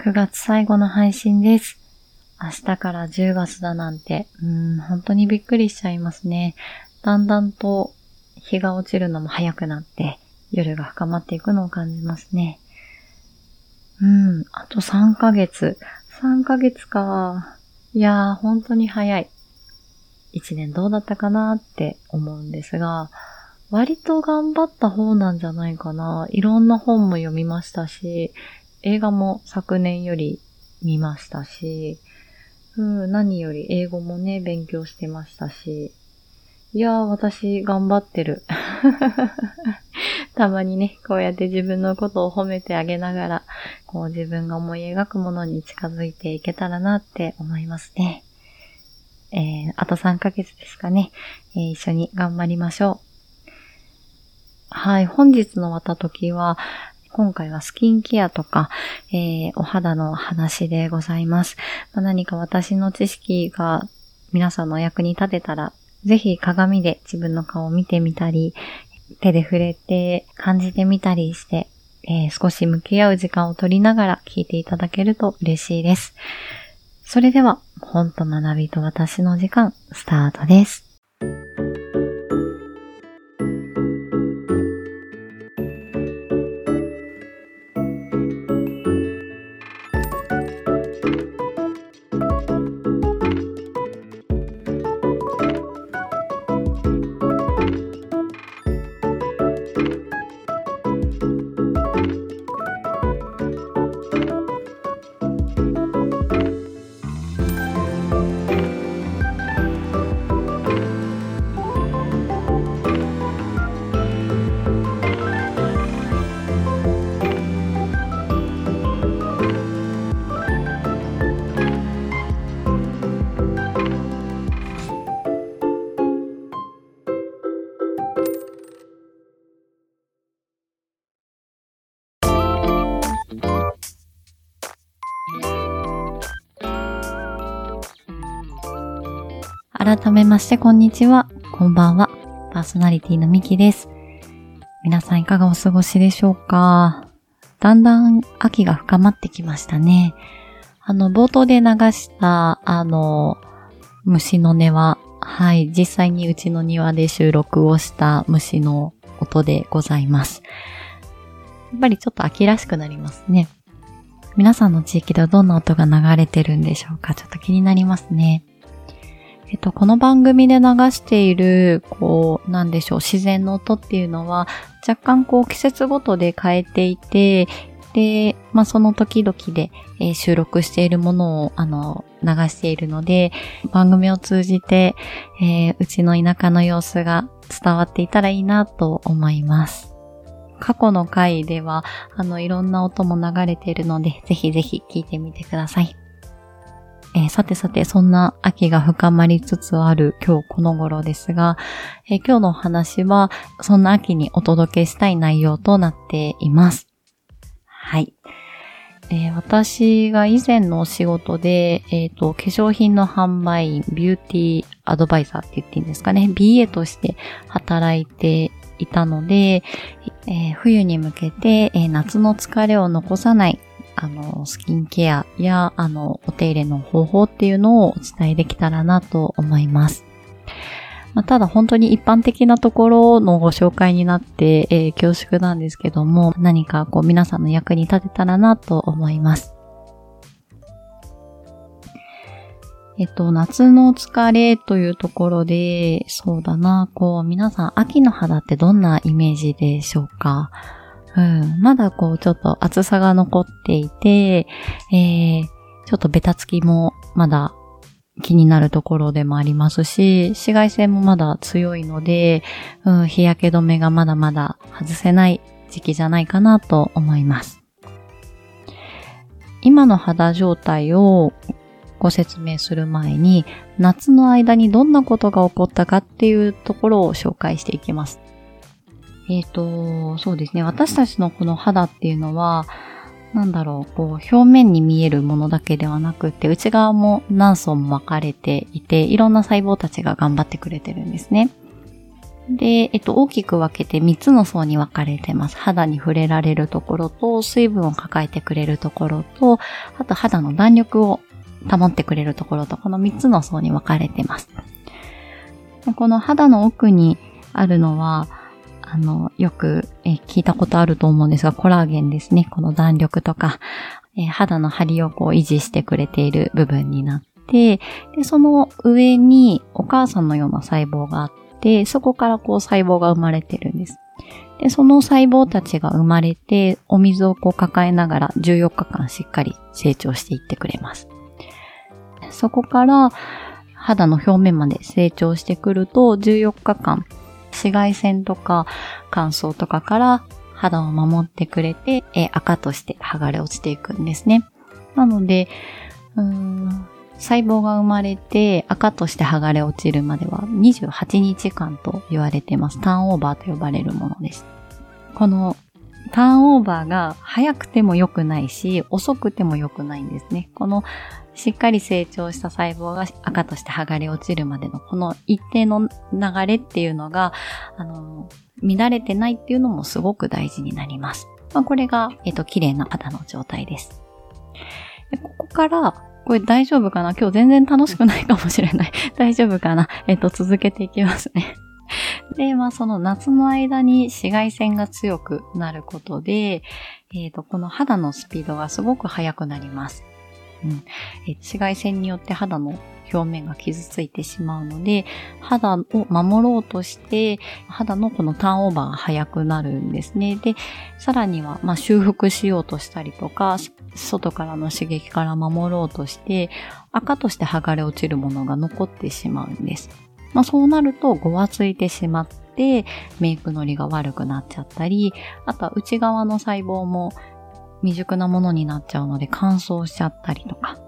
9月最後の配信です。明日から10月だなんて、うん、本当にびっくりしちゃいますね。だんだんと日が落ちるのも早くなって、夜が深まっていくのを感じますね。うん、あと3ヶ月。3ヶ月か。いやー、本当に早い。1年どうだったかなって思うんですが、割と頑張った方なんじゃないかな。いろんな本も読みましたし、映画も昨年より見ましたし、うん、何より英語もね、勉強してましたし、いやー、私頑張ってる。たまにね、こうやって自分のことを褒めてあげながら、こう自分が思い描くものに近づいていけたらなって思いますね。えー、あと3ヶ月ですかね、えー、一緒に頑張りましょう。はい、本日のわたときは、今回はスキンケアとか、えー、お肌の話でございます。まあ、何か私の知識が皆さんの役に立てたら、ぜひ鏡で自分の顔を見てみたり、手で触れて感じてみたりして、えー、少し向き合う時間を取りながら聞いていただけると嬉しいです。それでは、本と学びと私の時間、スタートです。改めましてこんにちは。こんばんは。パーソナリティのミキです。皆さんいかがお過ごしでしょうか？だんだん秋が深まってきましたね。あの、冒頭で流した、あの、虫の音は、はい、実際にうちの庭で収録をした虫の音でございます。やっぱりちょっと秋らしくなりますね。皆さんの地域ではどんな音が流れてるんでしょうか？ちょっと気になりますね。えっと、この番組で流している、こう、なんでしょう、自然の音っていうのは、若干こう、季節ごとで変えていて、で、まあ、その時々で、えー、収録しているものを、あの、流しているので、番組を通じて、えー、うちの田舎の様子が伝わっていたらいいなと思います。過去の回では、あの、いろんな音も流れているので、ぜひぜひ聞いてみてください。えー、さてさて、そんな秋が深まりつつある今日この頃ですが、えー、今日のお話は、そんな秋にお届けしたい内容となっています。はい。えー、私が以前のお仕事で、えっ、と、化粧品の販売員、ビューティーアドバイザーって言っていいんですかね、BA として働いていたので、えー、冬に向けて、え、夏の疲れを残さないあの、スキンケアや、あの、お手入れの方法っていうのをお伝えできたらなと思います。まあ、ただ本当に一般的なところのご紹介になって、えー、恐縮なんですけども、何かこう皆さんの役に立てたらなと思います。えっと、夏の疲れというところで、そうだな、こう、皆さん秋の肌ってどんなイメージでしょうか？うん、まだこうちょっと厚さが残っていて、えー、ちょっとベタつきもまだ気になるところでもありますし、紫外線もまだ強いので、うん、日焼け止めがまだまだ外せない時期じゃないかなと思います。今の肌状態をご説明する前に、夏の間にどんなことが起こったかっていうところを紹介していきます。えっ、ー、と、そうですね。私たちのこの肌っていうのは、なんだろう、こう、表面に見えるものだけではなくて、内側も何層も分かれていて、いろんな細胞たちが頑張ってくれてるんですね。で、えっと、大きく分けて3つの層に分かれてます。肌に触れられるところと、水分を抱えてくれるところと、あと肌の弾力を保ってくれるところと、この3つの層に分かれてます。この肌の奥にあるのは、あの、よくえ聞いたことあると思うんですが、コラーゲンですね。この弾力とか、え肌の張りをこう維持してくれている部分になって、で、その上にお母さんのような細胞があって、そこからこう細胞が生まれてるんです。で、その細胞たちが生まれて、お水をこう抱えながら14日間しっかり成長していってくれます。そこから肌の表面まで成長してくると、14日間紫外線とか乾燥とかから肌を守ってくれて、え赤として剥がれ落ちていくんですね。なので、うーん細胞が生まれて赤として剥がれ落ちるまでは28日間と言われています。ターンオーバーと呼ばれるものです。このターンオーバーが早くても良くないし、遅くても良くないんですね。このしっかり成長した細胞が赤として剥がれ落ちるまでのこの一定の流れっていうのが、あの、乱れてないっていうのもすごく大事になります。まあ、これが、えっ、と、綺麗な肌の状態です。でここから、これ大丈夫かな？今日全然楽しくないかもしれない。大丈夫かな？えっ、と、続けていきますね。で、まあその夏の間に紫外線が強くなることで、えっ、ー、と、この肌のスピードがすごく速くなります。うん、紫外線によって肌の表面が傷ついてしまうので、肌を守ろうとして、肌のこのターンオーバーが早くなるんですね。で、さらには、まあ、修復しようとしたりとか、外からの刺激から守ろうとして、赤として剥がれ落ちるものが残ってしまうんです。まあ、そうなると、ごわついてしまって、メイクのりが悪くなっちゃったり、あとは内側の細胞も未熟なものになっちゃうので乾燥しちゃったりとか。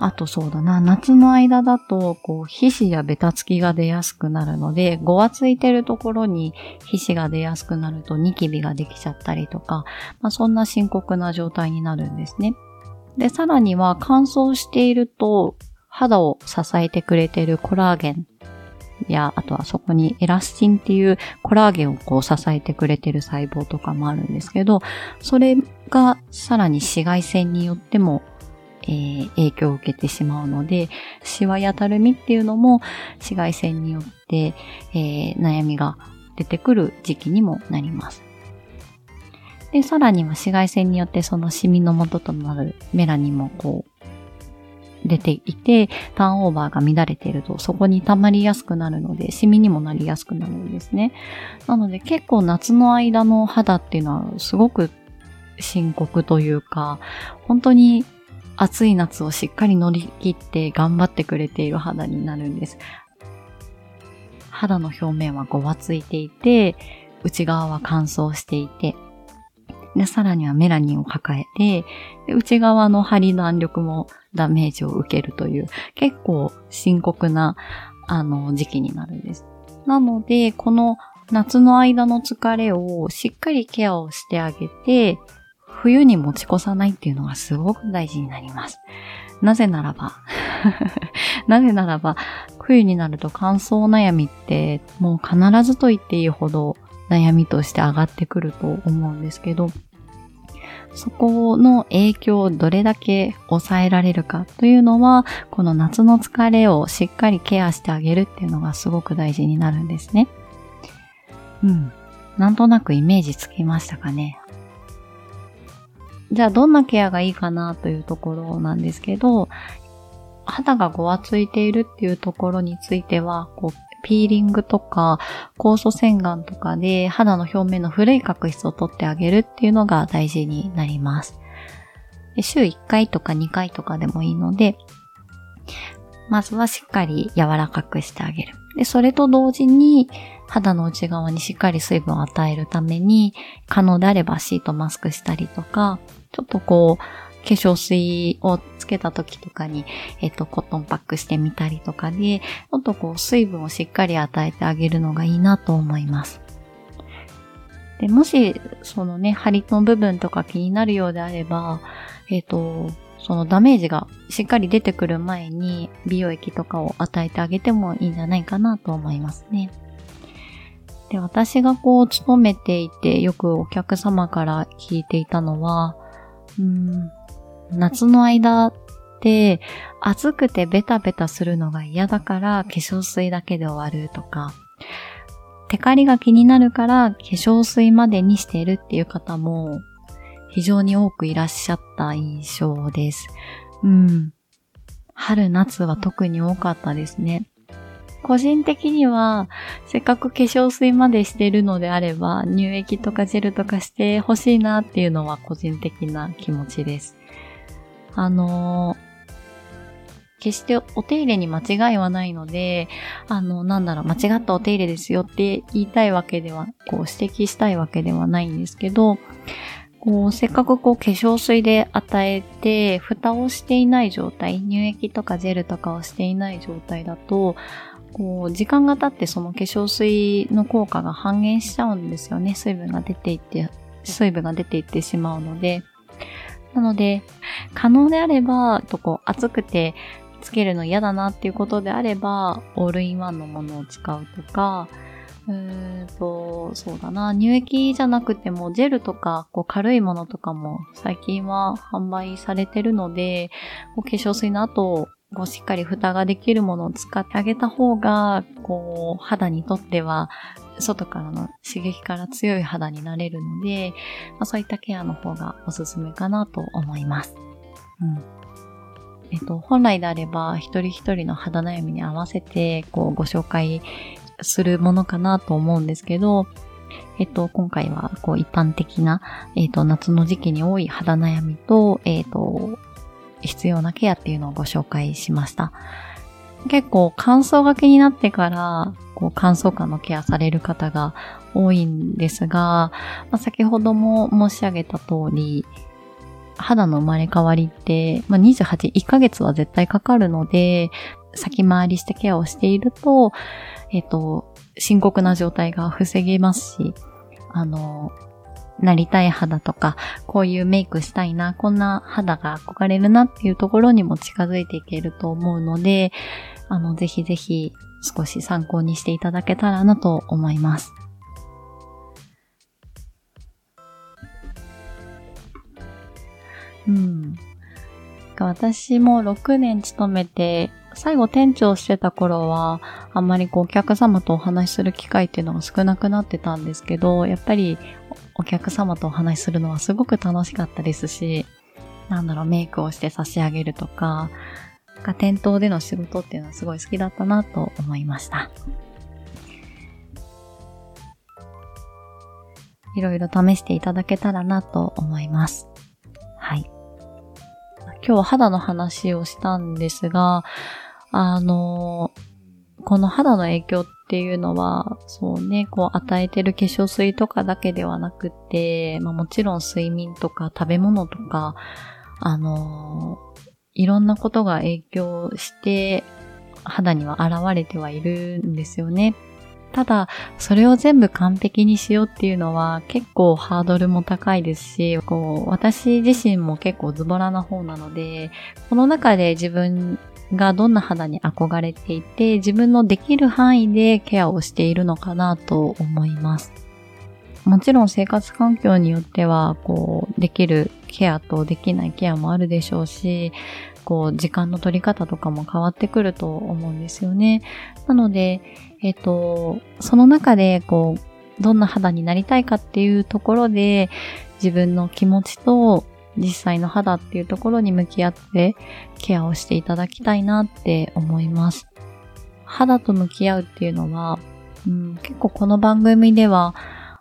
あとそうだな、夏の間だと、こう、皮脂やベタつきが出やすくなるので、ごわついてるところに皮脂が出やすくなるとニキビができちゃったりとか、まあそんな深刻な状態になるんですね。で、さらには乾燥していると、肌を支えてくれているコラーゲンや、あとはそこにエラスチンっていうコラーゲンをこう支えてくれてる細胞とかもあるんですけど、それがさらに紫外線によっても、えー、影響を受けてしまうので、シワやたるみっていうのも紫外線によって、えー、悩みが出てくる時期にもなります。で、さらには紫外線によってそのシミの元となるメラニンもこう出ていて、ターンオーバーが乱れていると、そこに溜まりやすくなるので、シミにもなりやすくなるんですね。なので結構夏の間の肌っていうのはすごく深刻というか、本当に暑い夏をしっかり乗り切って頑張ってくれている肌になるんです。肌の表面はごわついていて、内側は乾燥していて、で、さらにはメラニンを抱えて、内側の張り弾力もダメージを受けるという、結構深刻な、あの、時期になるんです。なので、この夏の間の疲れをしっかりケアをしてあげて、冬に持ち越さないっていうのがすごく大事になります。なぜならば なぜならば、冬になると乾燥悩みってもう必ずと言っていいほど悩みとして上がってくると思うんですけど、そこの影響をどれだけ抑えられるかというのは、この夏の疲れをしっかりケアしてあげるっていうのがすごく大事になるんですね。うん。なんとなくイメージつきましたかね。じゃあどんなケアがいいかなというところなんですけど、肌がごわついているっていうところについては、こうピーリングとか酵素洗顔とかで肌の表面の古い角質を取ってあげるっていうのが大事になります。週1回とか2回とかでもいいので、まずはしっかり柔らかくしてあげる。で、それと同時に肌の内側にしっかり水分を与えるために、可能であればシートマスクしたりとか、ちょっとこう、化粧水をつけた時とかに、えっと、コットンパックしてみたりとかで、ちょっとこう、水分をしっかり与えてあげるのがいいなと思います。で、もし、そのね、張りの部分とか気になるようであれば、えっ、と、そのダメージがしっかり出てくる前に美容液とかを与えてあげてもいいんじゃないかなと思いますね。で、私がこう、勤めていて、よくお客様から聞いていたのは、うん、夏の間って、暑くてベタベタするのが嫌だから化粧水だけで終わるとか、テカリが気になるから化粧水までにしているっていう方も非常に多くいらっしゃった印象です。うん。春夏は特に多かったですね。個人的には、せっかく化粧水までしてるのであれば、乳液とかジェルとかしてほしいなっていうのは個人的な気持ちです。あの、決してお手入れに間違いはないので、あの、なんだろう、間違ったお手入れですよって言いたいわけでは、こう指摘したいわけではないんですけど、こう、せっかくこう化粧水で与えて、蓋をしていない状態、乳液とかジェルとかをしていない状態だと、こう、時間が経ってその化粧水の効果が半減しちゃうんですよね。水分が出ていって、水分が出ていってしまうので。なので、可能であれば、とこう、暑くてつけるの嫌だなっていうことであれば、オールインワンのものを使うとか、うーんと、そうだな。乳液じゃなくても、ジェルとか、こう、軽いものとかも、最近は販売されてるので、こう化粧水の後、こう、しっかり蓋ができるものを使ってあげた方が、こう、肌にとっては、外からの刺激から強い肌になれるので、まあ、そういったケアの方がおすすめかなと思います。うん。えっと、本来であれば、一人一人の肌悩みに合わせて、こう、ご紹介するものかなと思うんですけど、えっと、今回は、こう、一般的な、えっと、夏の時期に多い肌悩みと、えっと、必要なケアっていうのをご紹介しました。結構乾燥が気になってから、こう乾燥感のケアされる方が多いんですが、まあ、先ほども申し上げた通り、肌の生まれ変わりって、まあ、28、1ヶ月は絶対かかるので、先回りしてケアをしていると、えっ、と、深刻な状態が防げますし、あの、なりたい肌とか、こういうメイクしたいな、こんな肌が憧れるなっていうところにも近づいていけると思うので、あの、ぜひぜひ少し参考にしていただけたらなと思います。うん。私も6年勤めて、最後店長してた頃は、あんまりこうお客様とお話しする機会っていうのが少なくなってたんですけど、やっぱりお客様とお話しするのはすごく楽しかったですし、なんだろう、メイクをして差し上げるとか、か店頭での仕事っていうのはすごい好きだったなと思いました。いろいろ試していただけたらなと思います。はい。今日は肌の話をしたんですが、あの、この肌の影響っっていうのは、そうね、こう与えてる化粧水とかだけではなくて、まあもちろん睡眠とか食べ物とか、あの、いろんなことが影響して肌には現れてはいるんですよね。ただ、それを全部完璧にしようっていうのは結構ハードルも高いですし、こう、私自身も結構ズボラな方なので、この中で自分がどんな肌に憧れていて、自分のできる範囲でケアをしているのかなと思います。もちろん生活環境によっては、こう、できるケアとできないケアもあるでしょうし、こう、時間の取り方とかも変わってくると思うんですよね。なので、えっ、と、その中で、こう、どんな肌になりたいかっていうところで、自分の気持ちと実際の肌っていうところに向き合ってケアをしていただきたいなって思います。肌と向き合うっていうのは、うん、結構この番組では、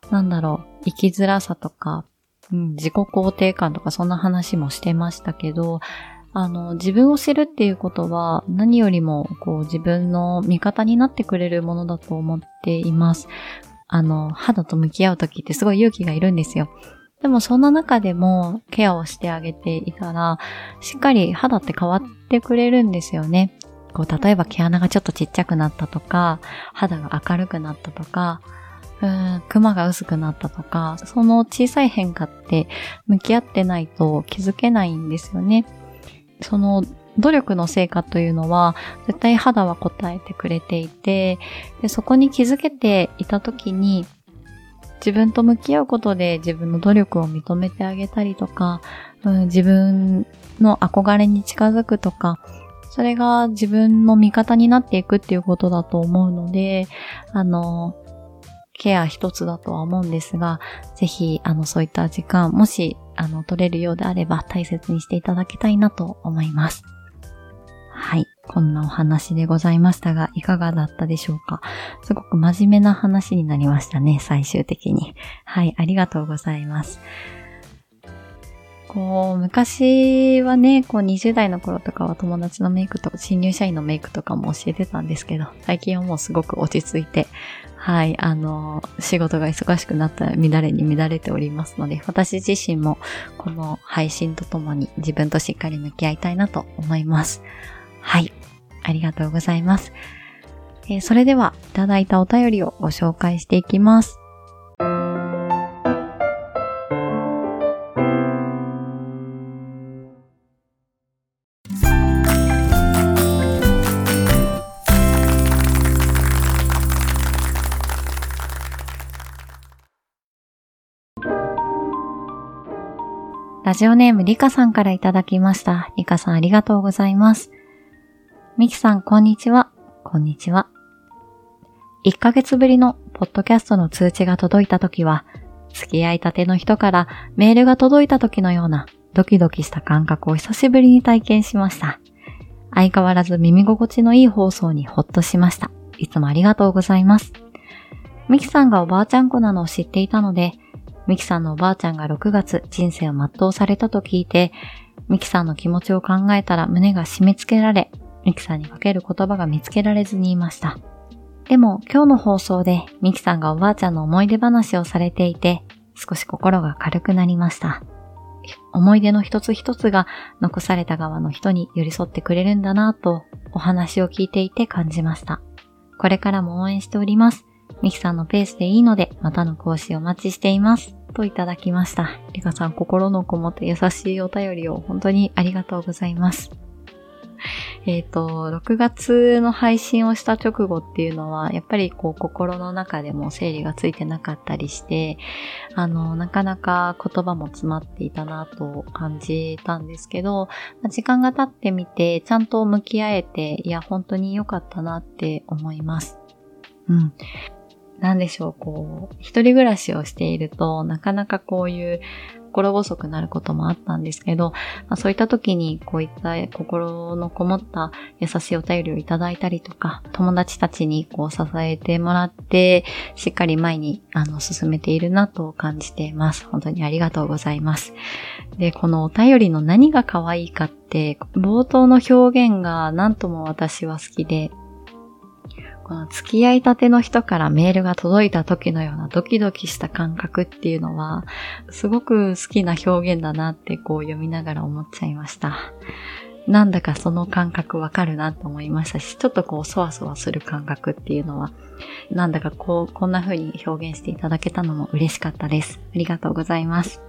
なんだろう、生きづらさとか、うん、自己肯定感とかそんな話もしてましたけど、あの、自分を知るっていうことは何よりもこう自分の味方になってくれるものだと思っています。あの、肌と向き合う時ってすごい勇気がいるんですよ。でもそんな中でもケアをしてあげていたら、しっかり肌って変わってくれるんですよね。こう、例えば毛穴がちょっとちっちゃくなったとか、肌が明るくなったとか、うん、クマが薄くなったとか、その小さい変化って向き合ってないと気づけないんですよね。その努力の成果というのは、絶対肌は応えてくれていて、でそこに気づけていた時に、自分と向き合うことで自分の努力を認めてあげたりとか、うん、自分の憧れに近づくとか、それが自分の味方になっていくっていうことだと思うので、あの、ケア一つだとは思うんですが、ぜひ、あの、そういった時間、もし、あの、取れるようであれば大切にしていただきたいなと思います。はい。こんなお話でございましたが、いかがだったでしょうか？すごく真面目な話になりましたね、最終的に。はい、ありがとうございます。こう、昔はね、こう20代の頃とかは友達のメイクと新入社員のメイクとかも教えてたんですけど、最近はもうすごく落ち着いて、はい、あの、仕事が忙しくなったら乱れに乱れておりますので、私自身もこの配信とともに自分としっかり向き合いたいなと思います。はい、ありがとうございます。えー、それでは、いただいたお便りをご紹介していきます。ラジオネームリカさんからいただきました。リカさんありがとうございます。ミキさんこんにちは。こんにちは。1ヶ月ぶりのポッドキャストの通知が届いた時は、付き合いたての人からメールが届いた時のようなドキドキした感覚を久しぶりに体験しました。相変わらず耳心地のいい放送にほっとしました。いつもありがとうございます。ミキさんがおばあちゃん子なのを知っていたので、ミキさんのおばあちゃんが6月人生を全うされたと聞いて、ミキさんの気持ちを考えたら胸が締め付けられ、ミキさんにかける言葉が見つけられずにいました。でも今日の放送でミキさんがおばあちゃんの思い出話をされていて、少し心が軽くなりました。思い出の一つ一つが残された側の人に寄り添ってくれるんだなぁとお話を聞いていて感じました。これからも応援しております。ミキさんのペースでいいので、またの講師お待ちしています。といただきました。リカさん、心のこもって優しいお便りを本当にありがとうございます。えっ、ー、と、6月の配信をした直後っていうのは、やっぱりこう心の中でも整理がついてなかったりして、あの、なかなか言葉も詰まっていたなと感じたんですけど、時間が経ってみて、ちゃんと向き合えて、いや、本当に良かったなって思います。うん。なんでしょう、こう、一人暮らしをしていると、なかなかこういう心細くなることもあったんですけど、まあ、そういった時にこういった心のこもった優しいお便りをいただいたりとか、友達たちにこう支えてもらって、しっかり前にあの進めているなと感じています。本当にありがとうございます。で、このお便りの何が可愛いかって、冒頭の表現が何とも私は好きで、この付き合いたての人からメールが届いた時のようなドキドキした感覚っていうのは、すごく好きな表現だなってこう読みながら思っちゃいました。なんだかその感覚わかるなと思いましたし、ちょっとこうそわそわする感覚っていうのは、なんだかこう、こんな風に表現していただけたのも嬉しかったです。ありがとうございます。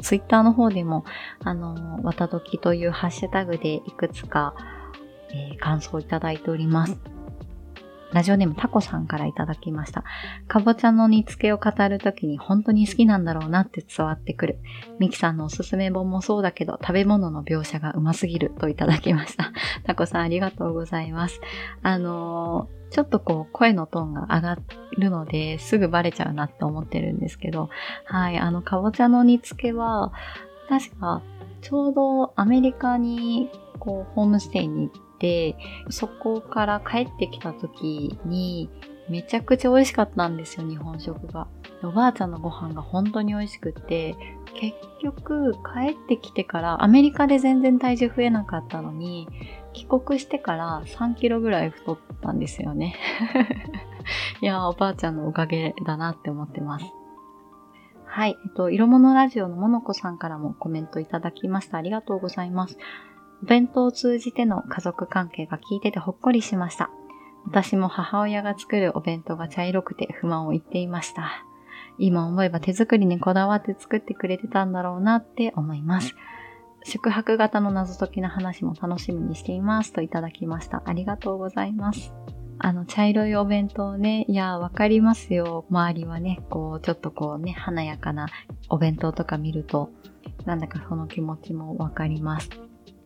ツイッターの方でも、あの、わたどきというハッシュタグでいくつか、えー、感想をいただいております。ラジオネームタコさんからいただきました。かぼちゃの煮付けを語るときに本当に好きなんだろうなって伝わってくる。ミキさんのおすすめ本もそうだけど、食べ物の描写がうますぎるといただきました。タコさんありがとうございます。あのー、ちょっとこう声のトーンが上がるのですぐバレちゃうなって思ってるんですけど、はい、あのかぼちゃの煮付けは、確かちょうどアメリカにこうホームステイに行って、そこから帰ってきた時に、めちゃくちゃ美味しかったんですよ、日本食が。おばあちゃんのご飯が本当に美味しくって、結局帰ってきてからアメリカで全然体重増えなかったのに、帰国してから3キロぐらい太ったんですよね。いやおばあちゃんのおかげだなって思ってます。はい。えっと、色物ラジオのものこさんからもコメントいただきました。ありがとうございます。お弁当を通じての家族関係が聞いててほっこりしました。私も母親が作るお弁当が茶色くて不満を言っていました。今思えば手作りにこだわって作ってくれてたんだろうなって思います。宿泊型の謎解きの話も楽しみにしていますといただきました。ありがとうございます。あの、茶色いお弁当ね、いや、わかりますよ。周りはね、こう、ちょっとこうね、華やかなお弁当とか見ると、なんだかその気持ちもわかります。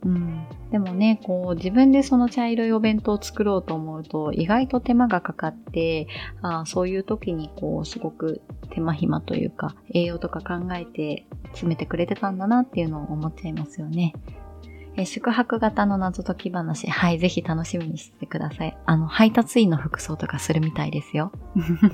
うん。でもね、こう、自分でその茶色いお弁当を作ろうと思うと、意外と手間がかかって、あそういう時にこう、すごく手間暇というか、栄養とか考えて詰めてくれてたんだなっていうのを思っちゃいますよね。え宿泊型の謎解き話、はい、ぜひ楽しみにしてください。あの、配達員の服装とかするみたいですよ。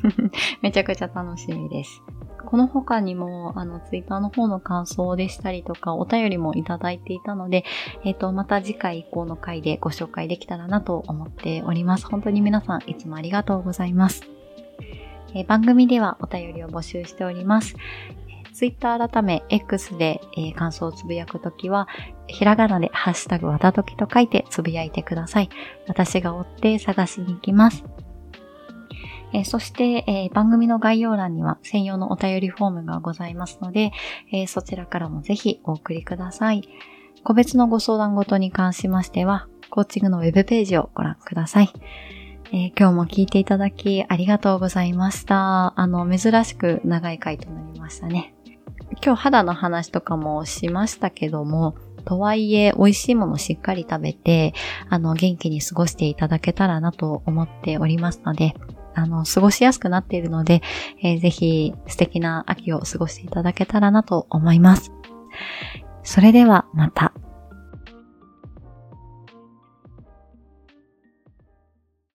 めちゃくちゃ楽しみです。この他にも、あの、ツイッターの方の感想でしたりとか、お便りもいただいていたので、えっ、ー、と、また次回以降の回でご紹介できたらなと思っております。本当に皆さんいつもありがとうございます。えー、番組ではお便りを募集しております。ツイッター改め X で、えー、感想をつぶやくときは、ひらがなでハッシュタグわたときと書いてつぶやいてください。私が追って探しに行きます。えー、そして、えー、番組の概要欄には専用のお便りフォームがございますので、えー、そちらからもぜひお送りください。個別のご相談ごとに関しましては、コーチングのウェブページをご覧ください。え今日も聞いていただきありがとうございました。あの、珍しく長い回となりましたね。今日肌の話とかもしましたけども、とはいえ美味しいものしっかり食べて、あの、元気に過ごしていただけたらなと思っておりますので、あの、過ごしやすくなっているので、えー、ぜひ素敵な秋を過ごしていただけたらなと思います。それではまた。